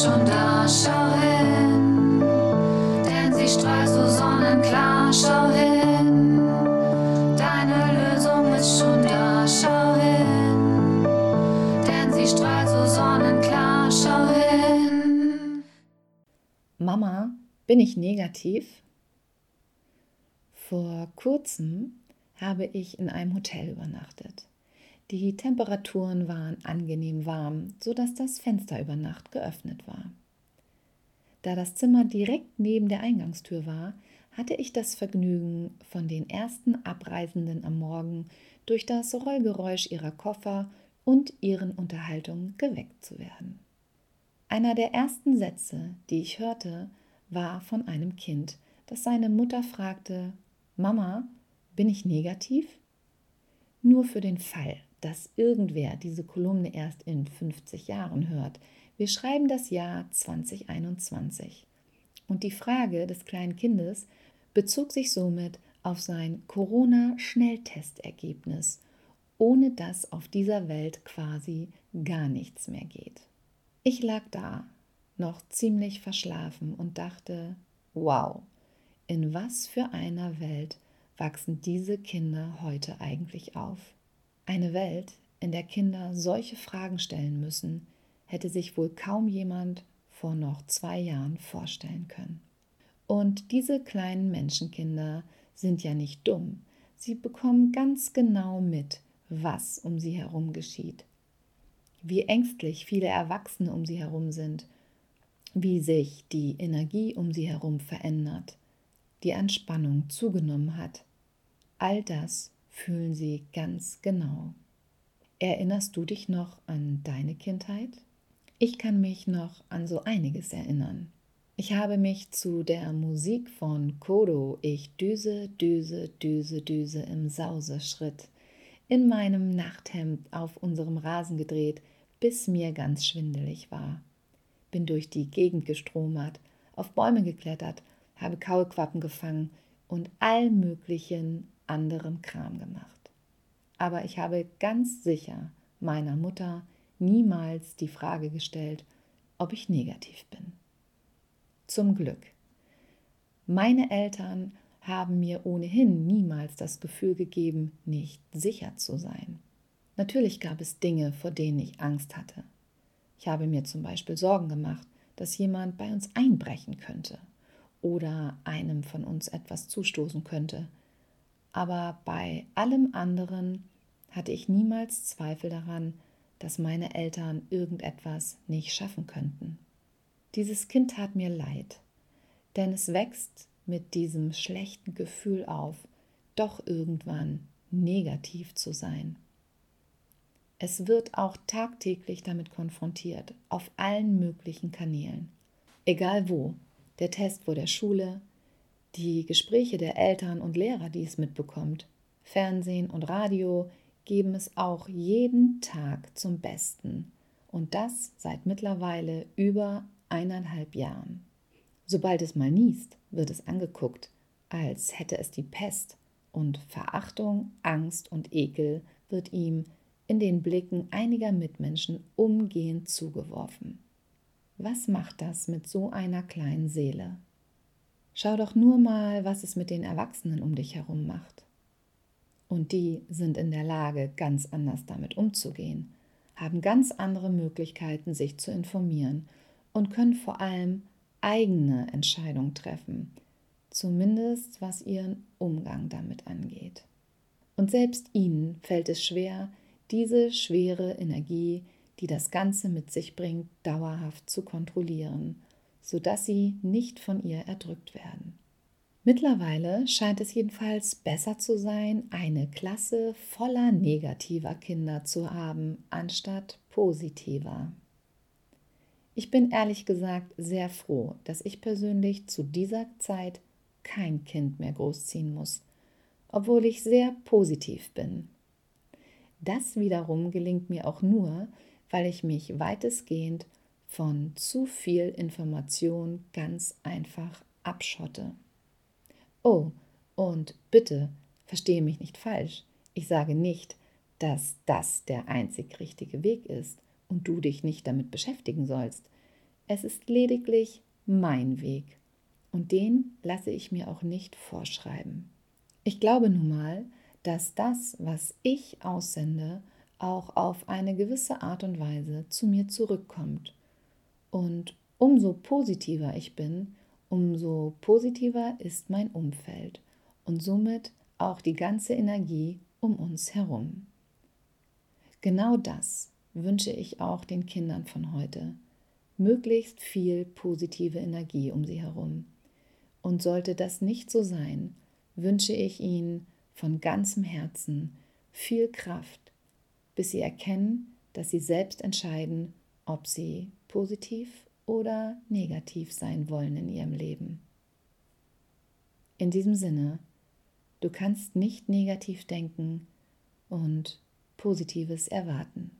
schon da, schau hin, denn sie strahlt so sonnenklar, schau hin, deine Lösung ist schon da, schau hin, denn sie strahlt so sonnenklar, schau hin. Mama, bin ich negativ? Vor kurzem habe ich in einem Hotel übernachtet. Die Temperaturen waren angenehm warm, sodass das Fenster über Nacht geöffnet war. Da das Zimmer direkt neben der Eingangstür war, hatte ich das Vergnügen, von den ersten Abreisenden am Morgen durch das Rollgeräusch ihrer Koffer und ihren Unterhaltungen geweckt zu werden. Einer der ersten Sätze, die ich hörte, war von einem Kind, das seine Mutter fragte, Mama, bin ich negativ? Nur für den Fall, dass irgendwer diese Kolumne erst in 50 Jahren hört, wir schreiben das Jahr 2021. Und die Frage des kleinen Kindes bezog sich somit auf sein Corona-Schnelltestergebnis, ohne dass auf dieser Welt quasi gar nichts mehr geht. Ich lag da, noch ziemlich verschlafen und dachte, wow, in was für einer Welt wachsen diese Kinder heute eigentlich auf? Eine Welt, in der Kinder solche Fragen stellen müssen, hätte sich wohl kaum jemand vor noch zwei Jahren vorstellen können. Und diese kleinen Menschenkinder sind ja nicht dumm. Sie bekommen ganz genau mit, was um sie herum geschieht. Wie ängstlich viele Erwachsene um sie herum sind, wie sich die Energie um sie herum verändert, die Anspannung zugenommen hat. All das fühlen sie ganz genau. Erinnerst du dich noch an deine Kindheit? Ich kann mich noch an so einiges erinnern. Ich habe mich zu der Musik von Kodo, ich düse, düse, düse, düse im Sauseschritt, in meinem Nachthemd auf unserem Rasen gedreht, bis mir ganz schwindelig war. Bin durch die Gegend gestromert, auf Bäume geklettert, habe Kaulquappen gefangen und all möglichen anderen Kram gemacht. Aber ich habe ganz sicher meiner Mutter niemals die Frage gestellt, ob ich negativ bin. Zum Glück. Meine Eltern haben mir ohnehin niemals das Gefühl gegeben, nicht sicher zu sein. Natürlich gab es Dinge, vor denen ich Angst hatte. Ich habe mir zum Beispiel Sorgen gemacht, dass jemand bei uns einbrechen könnte oder einem von uns etwas zustoßen könnte. Aber bei allem anderen hatte ich niemals Zweifel daran, dass meine Eltern irgendetwas nicht schaffen könnten. Dieses Kind tat mir leid, denn es wächst mit diesem schlechten Gefühl auf, doch irgendwann negativ zu sein. Es wird auch tagtäglich damit konfrontiert, auf allen möglichen Kanälen. Egal wo, der Test vor der Schule, die Gespräche der Eltern und Lehrer, die es mitbekommt, Fernsehen und Radio, geben es auch jeden Tag zum Besten und das seit mittlerweile über eineinhalb Jahren. Sobald es mal niest, wird es angeguckt, als hätte es die Pest und Verachtung, Angst und Ekel wird ihm in den Blicken einiger Mitmenschen umgehend zugeworfen. Was macht das mit so einer kleinen Seele? Schau doch nur mal, was es mit den Erwachsenen um dich herum macht. Und die sind in der Lage, ganz anders damit umzugehen, haben ganz andere Möglichkeiten, sich zu informieren und können vor allem eigene Entscheidungen treffen, zumindest was ihren Umgang damit angeht. Und selbst ihnen fällt es schwer, diese schwere Energie, die das Ganze mit sich bringt, dauerhaft zu kontrollieren, sodass sie nicht von ihr erdrückt werden. Mittlerweile scheint es jedenfalls besser zu sein, eine Klasse voller negativer Kinder zu haben, anstatt positiver. Ich bin ehrlich gesagt sehr froh, dass ich persönlich zu dieser Zeit kein Kind mehr großziehen muss, obwohl ich sehr positiv bin. Das wiederum gelingt mir auch nur, weil ich mich weitestgehend von zu viel Information ganz einfach abschotte. Oh, und bitte, verstehe mich nicht falsch. Ich sage nicht, dass das der einzig richtige Weg ist und du dich nicht damit beschäftigen sollst. Es ist lediglich mein Weg. Und den lasse ich mir auch nicht vorschreiben. Ich glaube nun mal, dass das, was ich aussende, auch auf eine gewisse Art und Weise zu mir zurückkommt. Und umso positiver ich bin, umso positiver ist mein Umfeld und somit auch die ganze Energie um uns herum. Genau das wünsche ich auch den Kindern von heute. Möglichst viel positive Energie um sie herum. Und sollte das nicht so sein, wünsche ich ihnen von ganzem Herzen viel Kraft, bis sie erkennen, dass sie selbst entscheiden, ob sie positiv oder negativ sein wollen in ihrem Leben. In diesem Sinne, du kannst nicht negativ denken und Positives erwarten.